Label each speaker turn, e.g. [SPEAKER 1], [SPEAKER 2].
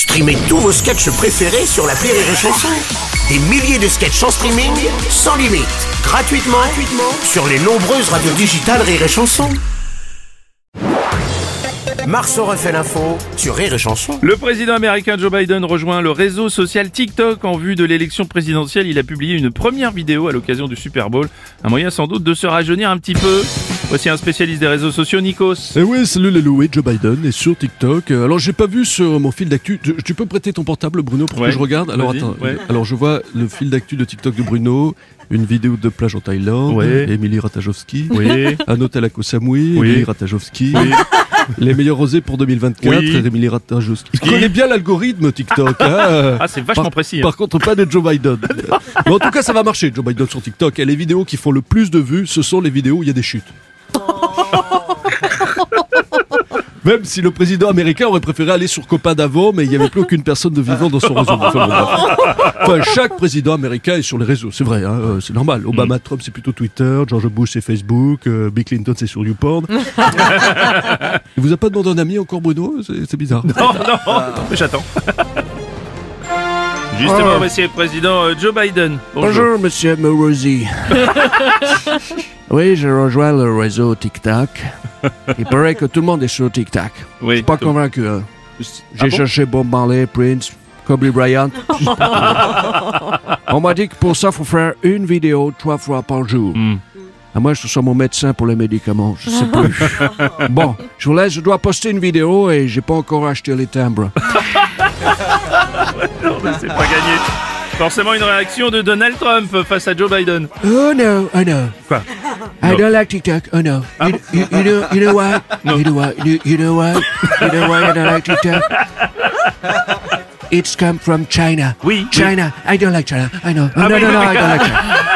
[SPEAKER 1] Streamez tous vos sketchs préférés sur la Rire et Chanson. Des milliers de sketchs en streaming, sans limite, gratuitement, gratuitement sur les nombreuses radios digitales Rire et Chanson. Marceau refait l'info sur Rire et Chanson.
[SPEAKER 2] Le président américain Joe Biden rejoint le réseau social TikTok en vue de l'élection présidentielle. Il a publié une première vidéo à l'occasion du Super Bowl. Un moyen sans doute de se rajeunir un petit peu. Voici un spécialiste des réseaux sociaux, Nikos.
[SPEAKER 3] Eh ouais, salut les loués, Joe Biden est sur TikTok. Euh, Alors j'ai pas vu sur mon fil d'actu. Tu, tu peux prêter ton portable, Bruno, pour
[SPEAKER 2] Ouais.
[SPEAKER 3] que je regarde Alors attends.
[SPEAKER 2] ouais.
[SPEAKER 3] Alors je vois le fil d'actu de TikTok de Bruno, une vidéo de plage en Thaïlande,
[SPEAKER 2] Ouais.
[SPEAKER 3] Émilie Ratajowski,
[SPEAKER 2] Oui.
[SPEAKER 3] un hôtel à Koh Samui,
[SPEAKER 2] Oui.
[SPEAKER 3] Émilie Ratajowski. Les meilleurs rosés pour 2024,
[SPEAKER 2] Oui.
[SPEAKER 3] Émilie Ratajowski. Il connaît bien l'algorithme TikTok. hein.
[SPEAKER 2] Ah, c'est vachement
[SPEAKER 3] Par-
[SPEAKER 2] précis. hein.
[SPEAKER 3] Par contre, pas de Joe Biden. Mais en tout cas, ça va marcher, Joe Biden sur TikTok. Et les vidéos qui font le plus de vues, ce sont les vidéos où il y a des chutes. Même si le président américain aurait préféré aller sur Copain d'avant, mais il n'y avait plus aucune personne de vivant dans son réseau. Enfin, chaque président américain est sur les réseaux, c'est vrai, hein, euh, c'est normal. Obama, Trump, c'est plutôt Twitter, George Bush, c'est Facebook, euh, Bill Clinton, c'est sur YouPorn. il vous a pas demandé un ami encore, Bruno? C'est c'est bizarre.
[SPEAKER 2] Non, non, mais j'attends. Justement, voici le président euh, Joe Biden.
[SPEAKER 4] Bonjour, monsieur Morosi. oui, je rejoins le réseau TikTok. Il paraît que tout le monde est sur TikTok. Je
[SPEAKER 2] Oui.
[SPEAKER 4] suis pas convaincu. hein. J'ai
[SPEAKER 2] Ah bon?
[SPEAKER 4] Cherché Bob Marley, Prince, Kobe Bryant. On m'a dit que pour ça, faut faire une vidéo trois fois par jour. À moins que ce soit mon médecin pour les médicaments, je sais plus. bon, je vous laisse, je dois poster une vidéo et j'ai pas encore acheté les timbres.
[SPEAKER 2] Non, mais c'est pas gagné. Forcément une réaction de Donald Trump face à Joe Biden.
[SPEAKER 4] Oh no, oh no.
[SPEAKER 2] Quoi?
[SPEAKER 4] I don't like TikTok. Oh no. you, you, you know, you know why? You know why? You, you know why? You know why I don't like TikTok? It's come from China.
[SPEAKER 2] We.
[SPEAKER 4] China. I don't like China. I know. No, no, no. I don't like China.